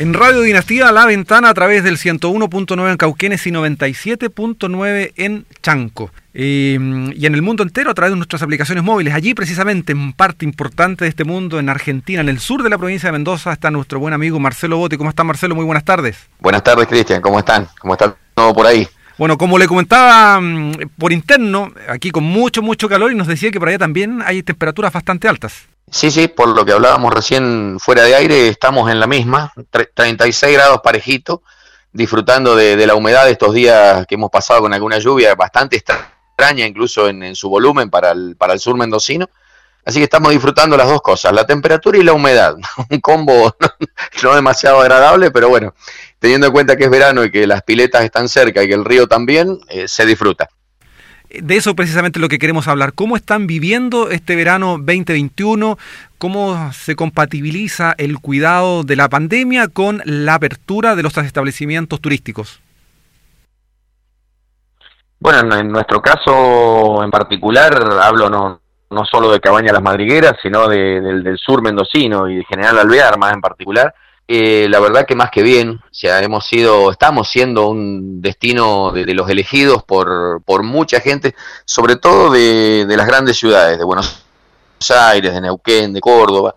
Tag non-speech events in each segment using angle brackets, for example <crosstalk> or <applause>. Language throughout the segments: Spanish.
En Radio Dinastía, La Ventana, a través del 101.9 en Cauquenes y 97.9 en Chanco. Eh, y en el mundo entero a través de nuestras aplicaciones móviles. Allí, precisamente, en parte importante de este mundo, en Argentina, en el sur de la provincia de Mendoza, está nuestro buen amigo Marcelo Bote. ¿Cómo está, Marcelo? Muy buenas tardes. Buenas tardes, Cristian. ¿Cómo están? ¿Cómo está todo por ahí? Bueno, como le comentaba mm, por interno, aquí con mucho, mucho calor y nos decía que por allá también hay temperaturas bastante altas. Sí, sí, por lo que hablábamos recién fuera de aire, estamos en la misma, 36 grados parejito, disfrutando de, la humedad de estos días que hemos pasado con alguna lluvia bastante extraña, incluso en, su volumen para el, sur mendocino. Así que estamos disfrutando las dos cosas, la temperatura y la humedad. <laughs> Un combo <laughs> no demasiado agradable, pero bueno, teniendo en cuenta que es verano y que las piletas están cerca y que el río también, eh, se disfruta de eso precisamente lo que queremos hablar. ¿Cómo están viviendo este verano 2021? ¿Cómo se compatibiliza el cuidado de la pandemia con la apertura de los establecimientos turísticos? Bueno, en nuestro caso en particular, hablo no, no solo de Cabaña Las Madrigueras, sino del, del sur mendocino y de General Alvear más en particular, eh, la verdad que más que bien, o hemos sido, estamos siendo un destino de, los elegidos por, por, mucha gente, sobre todo de, las grandes ciudades, de Buenos Aires, de Neuquén, de Córdoba,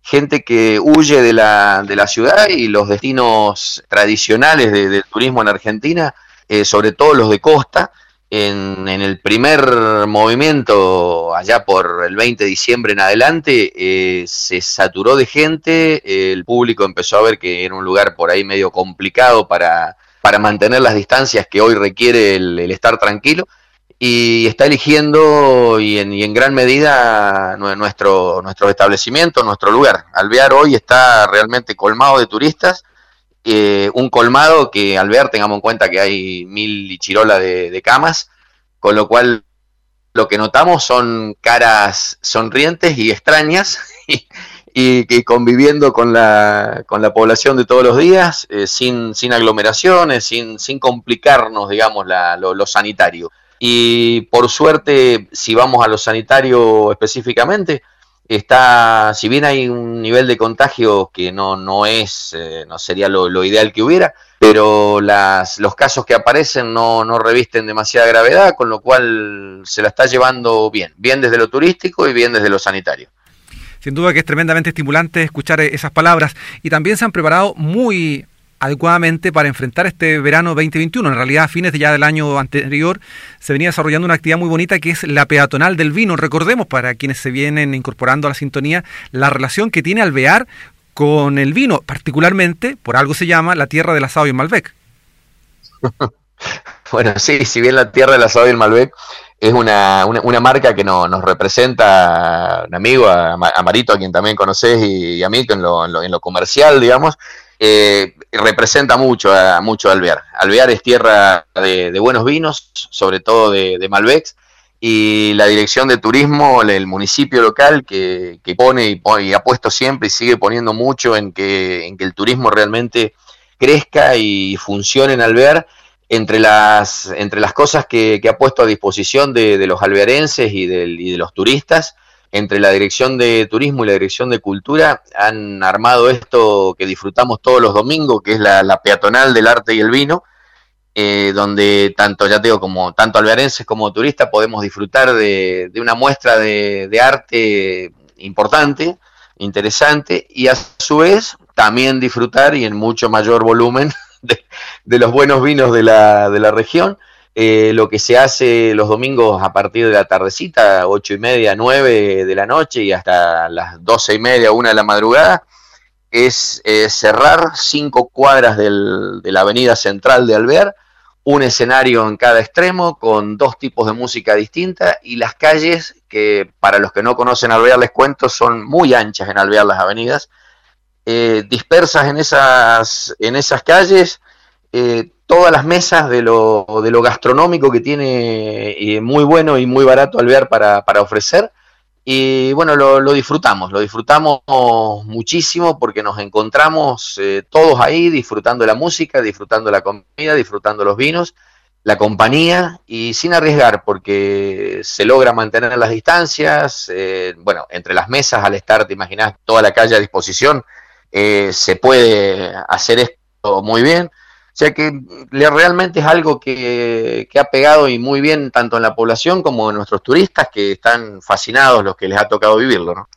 gente que huye de la, de la ciudad y los destinos tradicionales del turismo en Argentina, eh, sobre todo los de costa, en, el primer movimiento, allá por el 20 de diciembre en adelante, eh, se saturó de gente, el público empezó a ver que era un lugar por ahí medio complicado para, para mantener las distancias que hoy requiere el, estar tranquilo, y está eligiendo y en, y en gran medida nuestro, nuestro establecimiento, nuestro lugar. Alvear hoy está realmente colmado de turistas eh, un colmado que al ver tengamos en cuenta que hay mil y chirola de, camas, con lo cual lo que notamos son caras sonrientes y extrañas <laughs> y, que conviviendo con la, con la población de todos los días, eh, sin, sin aglomeraciones, sin, sin complicarnos, digamos, lo, lo sanitario. Y por suerte, si vamos a lo sanitario específicamente, está, si bien hay un nivel de contagio que no, no es, eh, no sería lo, ideal que hubiera, pero las, los casos que aparecen no, no revisten demasiada gravedad, con lo cual se la está llevando bien, bien desde lo turístico y bien desde lo sanitario. Sin duda que es tremendamente estimulante escuchar esas palabras y también se han preparado muy adecuadamente para enfrentar este verano 2021. En realidad, a fines de ya del año anterior se venía desarrollando una actividad muy bonita que es la peatonal del vino. Recordemos para quienes se vienen incorporando a la sintonía la relación que tiene Alvear con el vino, particularmente, por algo se llama, la tierra del asado y el Malbec. <laughs> bueno, sí, si bien la tierra del asado y el Malbec es una, una, marca que nos representa un amigo, a, Marito, a quien también conoces, y, a mí en lo, en lo comercial, digamos, eh, representa mucho a, mucho Alvear. Alvear es tierra de, buenos vinos, sobre todo de, de, Malbecs, y la dirección de turismo, el municipio local que, pone y, ha puesto siempre y sigue poniendo mucho en que, en que el turismo realmente crezca y funcione en Alvear, entre las, entre las cosas que, ha puesto a disposición de, los alvearenses y, y de los turistas, entre la Dirección de Turismo y la Dirección de Cultura han armado esto que disfrutamos todos los domingos, que es la, peatonal del arte y el vino, eh, donde tanto, ya tengo como tanto alvearenses como turistas podemos disfrutar de, una muestra de, arte importante, interesante, y a su vez también disfrutar y en mucho mayor volumen <laughs> de, los buenos vinos de la, de la región eh, lo que se hace los domingos a partir de la tardecita, ocho y media, nueve de la noche y hasta las doce y media, una de la madrugada, es eh, cerrar cinco cuadras del, de la avenida central de Alvear, un escenario en cada extremo con dos tipos de música distinta y las calles que para los que no conocen Alvear les cuento son muy anchas en Alvear las avenidas, eh, dispersas en esas, en esas calles todas las mesas de lo, de lo gastronómico que tiene y muy bueno y muy barato Alvear para, para ofrecer. Y bueno, lo, disfrutamos, lo disfrutamos muchísimo porque nos encontramos eh, todos ahí disfrutando la música, disfrutando la comida, disfrutando los vinos, la compañía y sin arriesgar porque se logra mantener las distancias. Eh, bueno, entre las mesas al estar, te imaginas, toda la calle a disposición, eh, se puede hacer esto muy bien. Sea que realmente es algo que, que, ha pegado y muy bien tanto en la población como en nuestros turistas que están fascinados los que les ha tocado vivirlo, ¿no?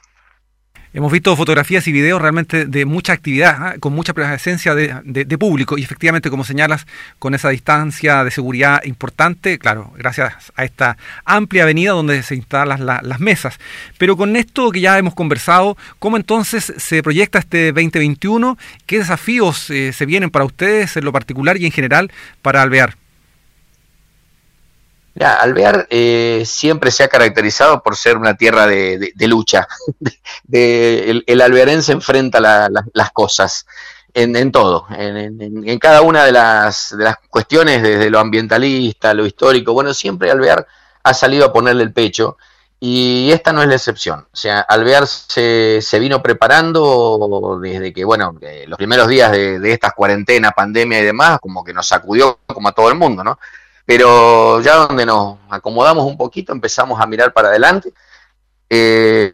Hemos visto fotografías y videos realmente de mucha actividad, ¿ah? con mucha presencia de, público y efectivamente, como señalas, con esa distancia de seguridad importante, claro, gracias a esta amplia avenida donde se instalan las mesas. Pero con esto que ya hemos conversado, ¿cómo entonces se proyecta este 2021? ¿Qué desafíos eh, se vienen para ustedes en lo particular y en general para Alvear? Ya, Alvear eh, siempre se ha caracterizado por ser una tierra de, lucha. <laughs> De, el, alvearense enfrenta las cosas en, todo, en, cada una de las, las cuestiones, desde lo ambientalista, lo histórico. Bueno, siempre Alvear ha salido a ponerle el pecho y esta no es la excepción. O sea, Alvear se, se vino preparando desde que, bueno, los primeros días de, de esta cuarentena, pandemia y demás, como que nos sacudió como a todo el mundo, ¿no? Pero ya donde nos acomodamos un poquito empezamos a mirar para adelante, eh,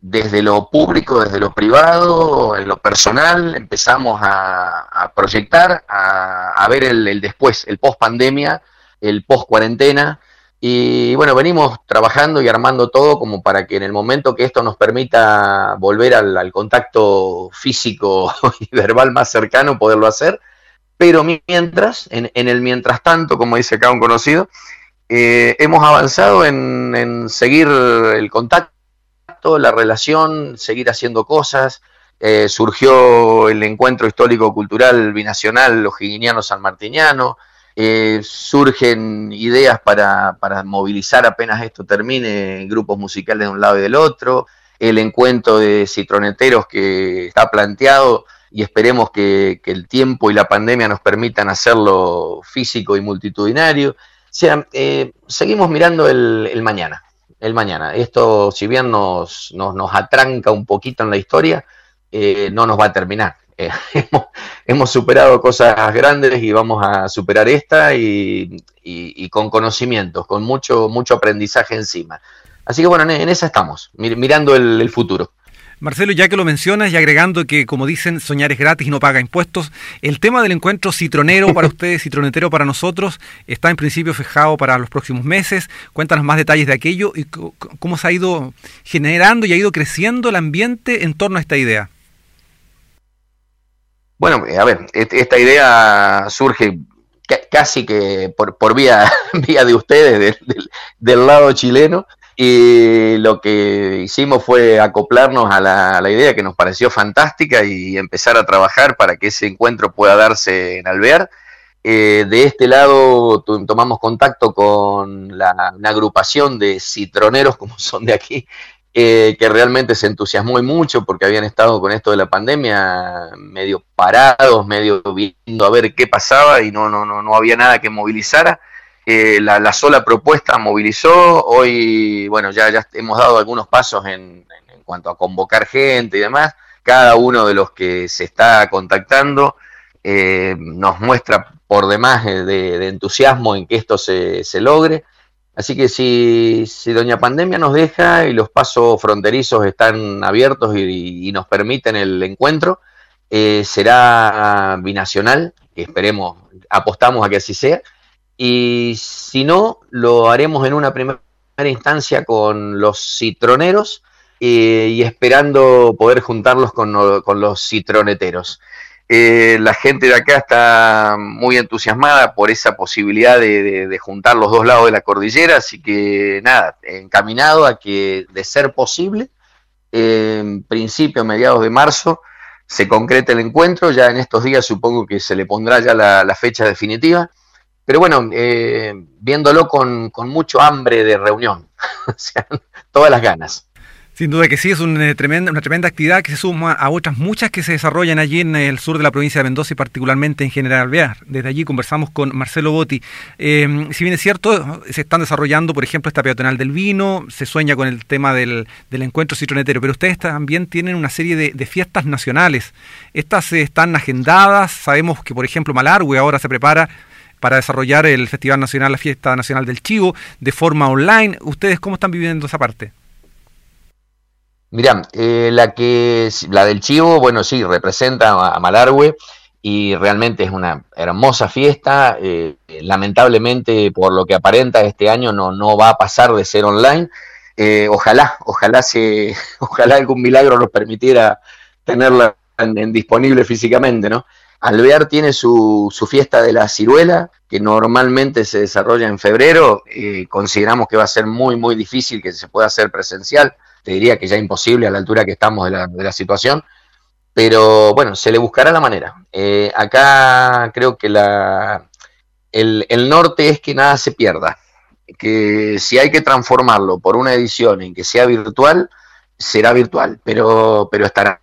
desde lo público, desde lo privado, en lo personal, empezamos a, proyectar, a, ver el, después, el post pandemia, el post cuarentena, y bueno, venimos trabajando y armando todo como para que en el momento que esto nos permita volver al contacto físico <laughs> y verbal más cercano, poderlo hacer pero mientras, en, el mientras tanto, como dice acá un conocido, eh, hemos avanzado en, seguir el contacto, la relación, seguir haciendo cosas. Eh, surgió el encuentro histórico-cultural binacional O'Higginiano-Sanmartiniano. Eh, surgen ideas para, para, movilizar apenas esto termine grupos musicales de un lado y del otro. El encuentro de citroneteros que está planteado y esperemos que, el tiempo y la pandemia nos permitan hacerlo físico y multitudinario. O sea, eh, seguimos mirando el, mañana, el mañana. Esto, si bien nos, nos, atranca un poquito en la historia, eh, no nos va a terminar. Eh, <laughs> hemos, superado cosas grandes y vamos a superar esta y, con conocimientos, con mucho, mucho aprendizaje encima. Así que bueno, en, esa estamos, mirando el futuro. Marcelo, ya que lo mencionas y agregando que, como dicen, soñar es gratis y no paga impuestos, el tema del encuentro citronero para <laughs> ustedes, citronetero para nosotros, está en principio fijado para los próximos meses. Cuéntanos más detalles de aquello y cómo se ha ido generando y ha ido creciendo el ambiente en torno a esta idea. Bueno, a ver, esta idea surge casi que por, vía, <laughs> vía de ustedes, del lado chileno. Y lo que hicimos fue acoplarnos a la, idea que nos pareció fantástica y empezar a trabajar para que ese encuentro pueda darse en Alvear. Eh, de este lado tomamos contacto con la, una agrupación de citroneros, como <laughs> son de aquí, eh, que realmente se entusiasmó mucho porque habían estado con esto de la pandemia medio parados, medio viendo a ver qué pasaba y no, no, no, no había nada que movilizara la, sola propuesta movilizó, hoy, bueno, ya, ya hemos dado algunos pasos en, cuanto a convocar gente y demás, cada uno de los que se está contactando eh, nos muestra por demás eh, de, entusiasmo en que esto se, logre. Así que si, si, Doña Pandemia nos deja y los pasos fronterizos están abiertos y, nos permiten el encuentro, eh, será binacional, esperemos, apostamos a que así sea, y si no, lo haremos en una primera instancia con los citroneros eh, y esperando poder juntarlos con, los citroneteros. Eh, la gente de acá está muy entusiasmada por esa posibilidad de, juntar los dos lados de la cordillera, así que nada, encaminado a que de ser posible, en principio, mediados de marzo, se concrete el encuentro, ya en estos días supongo que se le pondrá ya la fecha definitiva pero bueno, eh, viéndolo con, mucho hambre de reunión, <laughs> o sea, todas las ganas. Sin duda que sí, es una tremenda, una tremenda actividad que se suma a otras muchas que se desarrollan allí en el sur de la provincia de Mendoza y particularmente en General Alvear. Desde allí conversamos con Marcelo Botti. Eh, si bien es cierto, se están desarrollando, por ejemplo, esta peatonal del vino, se sueña con el tema del, encuentro citronetero, pero ustedes también tienen una serie de, de fiestas nacionales. Estas están agendadas, sabemos que, por ejemplo, Malargüe ahora se prepara para desarrollar el Festival Nacional, la Fiesta Nacional del Chivo, de forma online. ¿Ustedes cómo están viviendo esa parte? Mirá, eh, la que la del Chivo, bueno, sí, representa a Malargüe y realmente es una hermosa fiesta. Eh, lamentablemente, por lo que aparenta este año, no, no va a pasar de ser online. Eh, ojalá, ojalá se, <laughs> ojalá algún milagro nos permitiera tenerla en, disponible físicamente, ¿no? Alvear tiene su, su, fiesta de la ciruela, que normalmente se desarrolla en febrero. consideramos que va a ser muy, muy difícil que se pueda hacer presencial te diría que ya imposible a la altura que estamos de la, de la situación, pero bueno, se le buscará la manera. Eh, acá creo que la, el, el, norte es que nada se pierda, que si hay que transformarlo por una edición en que sea virtual, será virtual, pero, pero estará.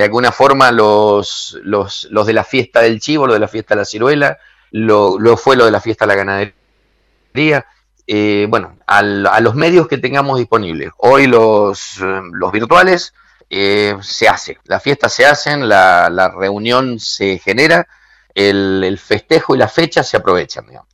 De alguna forma los, los, los de la fiesta del chivo, lo de la fiesta de la ciruela, lo, fue lo de la fiesta de la ganadería, eh, bueno, a los medios que tengamos disponibles. Hoy los, los virtuales eh, se hace, la fiesta se hacen, la, la reunión se genera, el, el, festejo y la fecha se aprovechan. Digamos.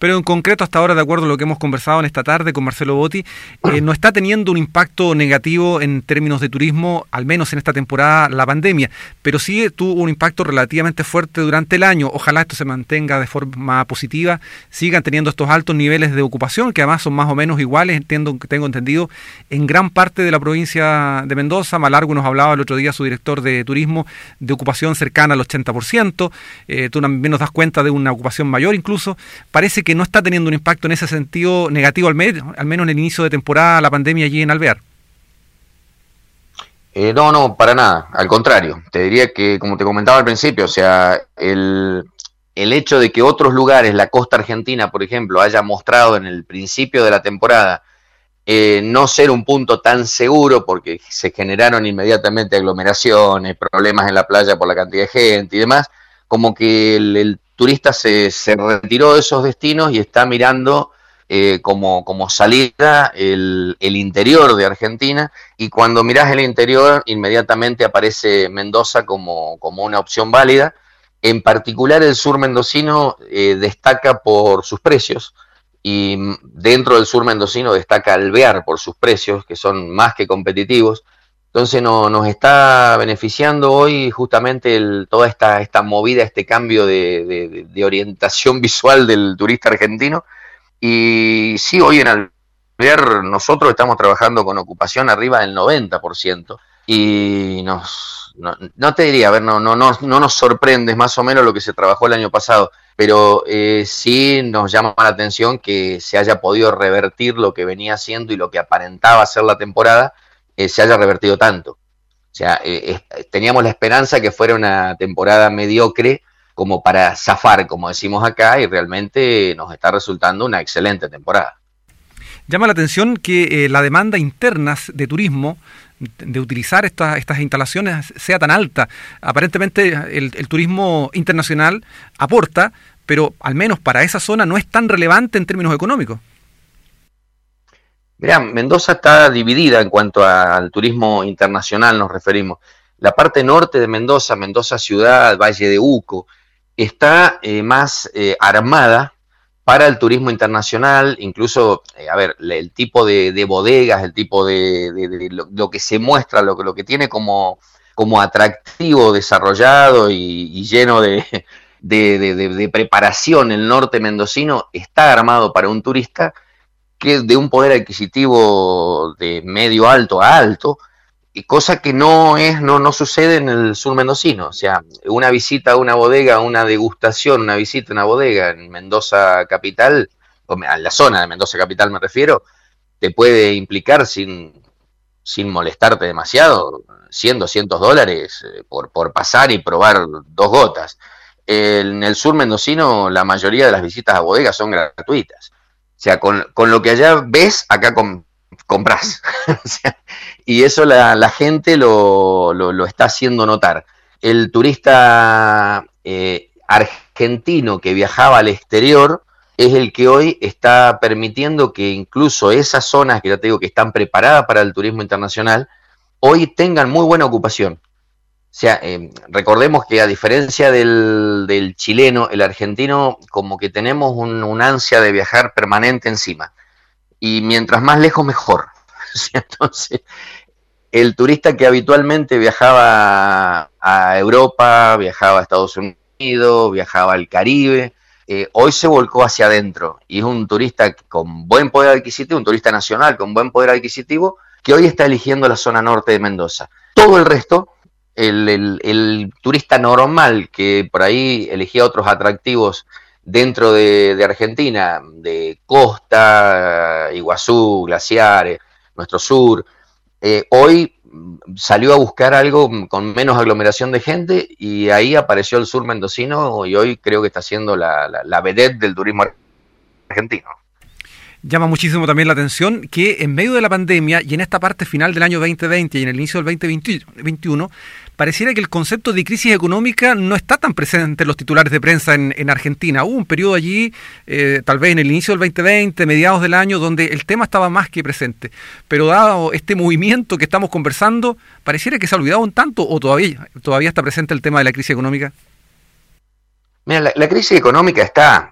Pero en concreto, hasta ahora, de acuerdo a lo que hemos conversado en esta tarde con Marcelo Botti, <clears throat> eh, no está teniendo un impacto negativo en términos de turismo, al menos en esta temporada, la pandemia, pero sí tuvo un impacto relativamente fuerte durante el año. Ojalá esto se mantenga de forma positiva, sigan teniendo estos altos niveles de ocupación, que además son más o menos iguales, entiendo, tengo entendido, en gran parte de la provincia de Mendoza. Malargo nos hablaba el otro día su director de turismo de ocupación cercana al 80%. Eh, tú también nos das cuenta de una ocupación mayor incluso. Parece que que no está teniendo un impacto en ese sentido negativo, al, al menos en el inicio de temporada, la pandemia allí en Alvear. Eh, no, no, para nada, al contrario. Te diría que, como te comentaba al principio, o sea, el, el hecho de que otros lugares, la costa argentina, por ejemplo, haya mostrado en el principio de la temporada eh, no ser un punto tan seguro porque se generaron inmediatamente aglomeraciones, problemas en la playa por la cantidad de gente y demás, como que el turista se, retiró de esos destinos y está mirando eh, como, como, salida el, el, interior de Argentina y cuando mirás el interior inmediatamente aparece Mendoza como, como una opción válida. En particular el sur mendocino eh, destaca por sus precios y dentro del sur mendocino destaca Alvear por sus precios que son más que competitivos. Entonces no, nos está beneficiando hoy justamente el, toda esta, esta movida, este cambio de, de, orientación <laughs> visual del turista argentino. Y sí, hoy en Alvear nosotros estamos trabajando con ocupación arriba del 90% y nos, no, no, te diría, a ver, no, no, no, no nos sorprende, más o menos lo que se trabajó el año pasado, pero eh, sí nos llama la atención que se haya podido revertir lo que venía haciendo y lo que aparentaba ser la temporada eh, se haya revertido tanto. O sea, eh, teníamos la esperanza que fuera una temporada mediocre como para zafar, como decimos acá, y realmente nos está resultando una excelente temporada. Llama la atención que eh, la demanda interna de turismo de utilizar estas, instalaciones sea tan alta. Aparentemente el, turismo internacional aporta, pero al menos para esa zona no es tan relevante en términos económicos. Mirá, Mendoza está dividida en cuanto al turismo internacional, nos referimos. La parte norte de Mendoza, Mendoza ciudad, Valle de Uco, está eh, más eh, armada para el turismo internacional, incluso, eh, a ver, el tipo de, de bodegas, el tipo de, lo, que se muestra, lo, lo que tiene como, como atractivo, desarrollado y, lleno de preparación el norte mendocino, está armado para un turista que de un poder adquisitivo de medio alto a alto, y cosa que no es, no, no sucede en el sur mendocino. O sea, una visita a una bodega, una degustación, una visita a una bodega en Mendoza capital, o a la zona de Mendoza capital me refiero, te puede implicar sin, sin molestarte demasiado, 100, 200 dólares eh, por, por pasar y probar dos gotas. En el sur mendocino la mayoría de las visitas a bodegas son gratuitas. O sea, con, con lo que allá ves, acá com, compras. <laughs> o sea, y eso la, la gente lo, lo, lo, está haciendo notar. El turista eh, argentino que viajaba al exterior es el que hoy está permitiendo que incluso esas zonas que ya te digo que están preparadas para el turismo internacional, hoy tengan muy buena ocupación. Sea, eh, recordemos que a diferencia del, chileno, el argentino como que tenemos un, un, ansia de viajar permanente encima. Y mientras más lejos, mejor. <laughs> Entonces, el turista que habitualmente viajaba a Europa, viajaba a Estados Unidos, viajaba al Caribe, eh, hoy se volcó hacia adentro y es un turista con buen poder adquisitivo, un turista nacional con buen poder adquisitivo, que hoy está eligiendo la zona norte de Mendoza. Todo el resto, el, turista normal que por ahí elegía otros atractivos dentro de, Argentina, de costa, Iguazú, glaciares, nuestro sur, eh, hoy salió a buscar algo con menos aglomeración de gente y ahí apareció el sur mendocino y hoy creo que está siendo la, la, la vedette del turismo argentino. Llama muchísimo también la atención que en medio de la pandemia y en esta parte final del año 2020 y en el inicio del 2021, pareciera que el concepto de crisis económica no está tan presente en los titulares de prensa en, Argentina. Hubo un periodo allí, eh, tal vez en el inicio del 2020, mediados del año, donde el tema estaba más que presente. Pero dado este movimiento que estamos conversando, pareciera que se ha olvidado un tanto o todavía, todavía está presente el tema de la crisis económica. Mira, la, crisis económica está,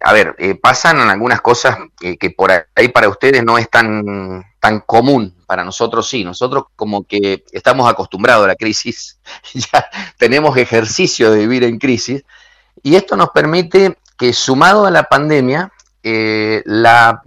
a ver, eh, pasan algunas cosas que por ahí para ustedes no es tan, tan común, para nosotros sí, nosotros como que estamos acostumbrados a la crisis, <laughs> ya tenemos ejercicio de vivir en crisis, y esto nos permite que sumado a la pandemia, eh, la,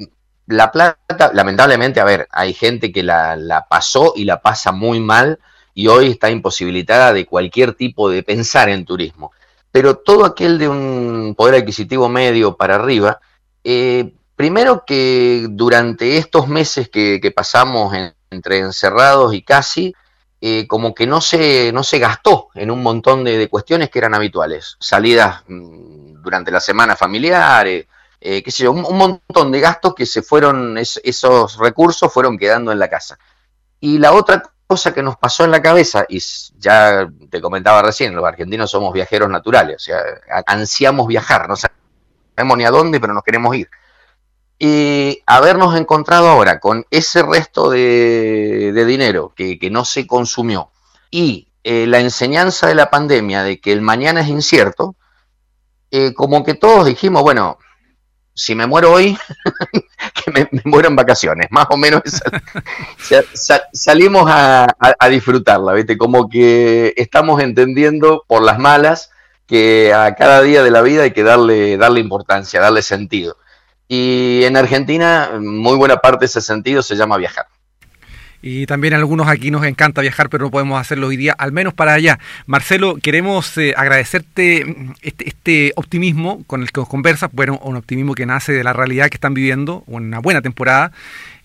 la, plata, lamentablemente, a ver, hay gente que la, la pasó y la pasa muy mal y hoy está imposibilitada de cualquier tipo de pensar en turismo pero todo aquel de un poder adquisitivo medio para arriba, eh, primero que durante estos meses que, pasamos entre encerrados y casi, eh, como que no se, no se gastó en un montón de, cuestiones que eran habituales, salidas mm, durante la semana familiares, eh, qué sé yo, un, montón de gastos que se fueron, esos recursos fueron quedando en la casa. Y la otra cosa que nos pasó en la cabeza, y ya te comentaba recién, los argentinos somos viajeros naturales, o sea, ansiamos viajar, no sabemos ni a dónde, pero nos queremos ir. Y habernos encontrado ahora con ese resto de, dinero que, no se consumió y eh, la enseñanza de la pandemia de que el mañana es incierto, eh, como que todos dijimos, bueno, si me muero hoy, <laughs> que me, muero en vacaciones, más o menos <laughs> salimos a, disfrutarla, ¿viste? Como que estamos entendiendo por las malas que a cada día de la vida hay que darle, darle importancia, darle sentido. Y en Argentina, muy buena parte de ese sentido se llama viajar. Y también algunos aquí nos encanta viajar, pero no podemos hacerlo hoy día, al menos para allá. Marcelo, queremos eh, agradecerte mm, este, este, optimismo con el que nos conversas, bueno, un optimismo que nace de la realidad que están viviendo, una buena temporada,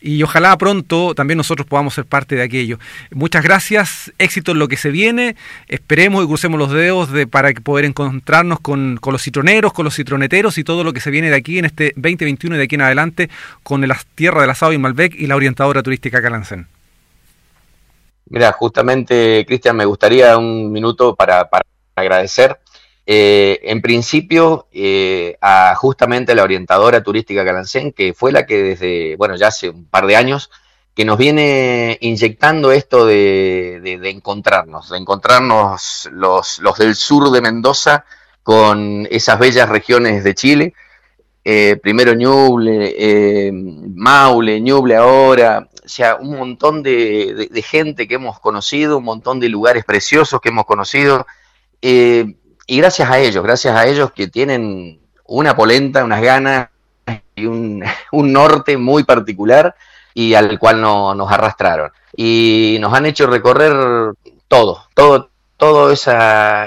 y ojalá pronto también nosotros podamos ser parte de aquello. Muchas gracias, éxito en lo que se viene, esperemos y crucemos los dedos de, para poder encontrarnos con, con los citroneros, con los citroneteros y todo lo que se viene de aquí en este 2021 y de aquí en adelante con la tierra del asado y Malbec y la orientadora turística Calancén. Mira, justamente, Cristian, me gustaría un minuto para, agradecer. Eh, en principio, eh, a justamente la orientadora turística Calancén, que fue la que desde, bueno, ya hace un par de años, que nos viene inyectando esto de, encontrarnos, de encontrarnos los, los, del sur de Mendoza con esas bellas regiones de Chile. Eh, primero Ñuble, Maule, Ñuble ahora, o sea, un montón de, gente que hemos conocido, un montón de lugares preciosos que hemos conocido, eh, y gracias a ellos, gracias a ellos que tienen una polenta, unas ganas y un, <laughs> norte muy particular y al cual no, nos arrastraron. Y nos han hecho recorrer todo, todo, todos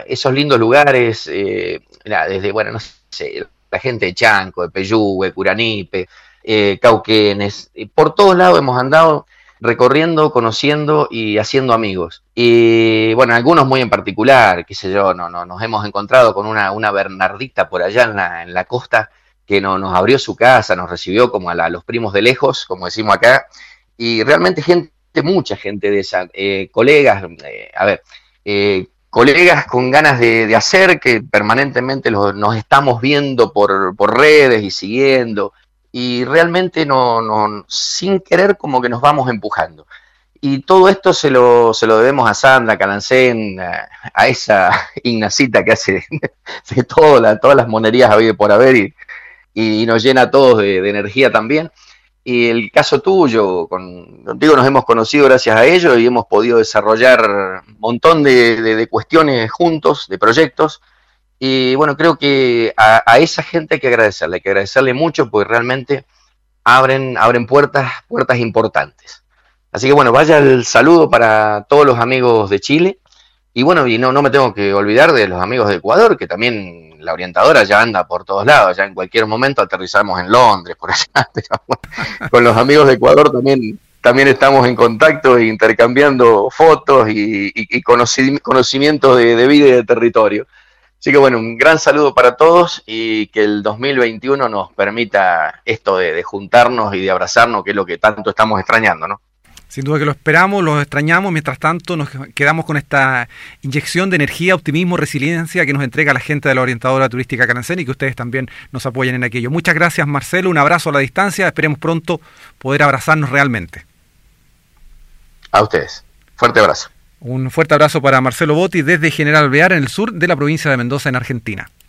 esos lindos lugares, eh, desde, bueno, no sé, la gente de Chanco, de Peyúgue, Curanipe, eh, Cauquenes, por todos lados hemos andado recorriendo, conociendo y haciendo amigos. Y bueno, algunos muy en particular, qué sé yo, no, no, nos hemos encontrado con una, una Bernardita por allá en la, en la costa que no, nos abrió su casa, nos recibió como a, los primos de lejos, como decimos acá, y realmente gente, mucha gente de esa, eh, colegas, eh, a ver, colegas con ganas de, hacer, que permanentemente nos estamos viendo por, por redes y siguiendo, y realmente no, no, sin querer como que nos vamos empujando. Y todo esto se lo, se lo debemos a Sandra Calancén, a, esa <laughs> Ignacita que hace <laughs> de todas las monerías habido por haber y, nos llena a todos de, energía también. y el caso tuyo, con, contigo nos hemos conocido gracias a ello y hemos podido desarrollar un montón de, cuestiones juntos, de proyectos. Y bueno, creo que a, esa gente hay que agradecerle, hay que agradecerle mucho porque realmente abren, abren puertas, puertas importantes. Así que bueno, vaya el saludo para todos los amigos de Chile. Y bueno, y no, no me tengo que olvidar de los amigos de Ecuador, que también la orientadora ya anda por todos lados, ya en cualquier momento aterrizamos en Londres, por allá, <laughs> con los amigos de Ecuador también, también estamos en contacto e intercambiando fotos y, conocimientos de, vida y de territorio. Así que bueno, un gran saludo para todos y que el 2021 nos permita esto de, de juntarnos y de abrazarnos, que es lo que tanto estamos extrañando, ¿no? Sin duda que lo esperamos, lo extrañamos, mientras tanto nos quedamos con esta inyección de energía, optimismo, resiliencia que nos entrega la gente de la orientadora turística Canancén y que ustedes también nos apoyen en aquello. Muchas gracias Marcelo, un abrazo a la distancia, esperemos pronto poder abrazarnos realmente. A ustedes, fuerte abrazo. Un fuerte abrazo para Marcelo Botti desde General Alvear en el sur de la provincia de Mendoza en Argentina.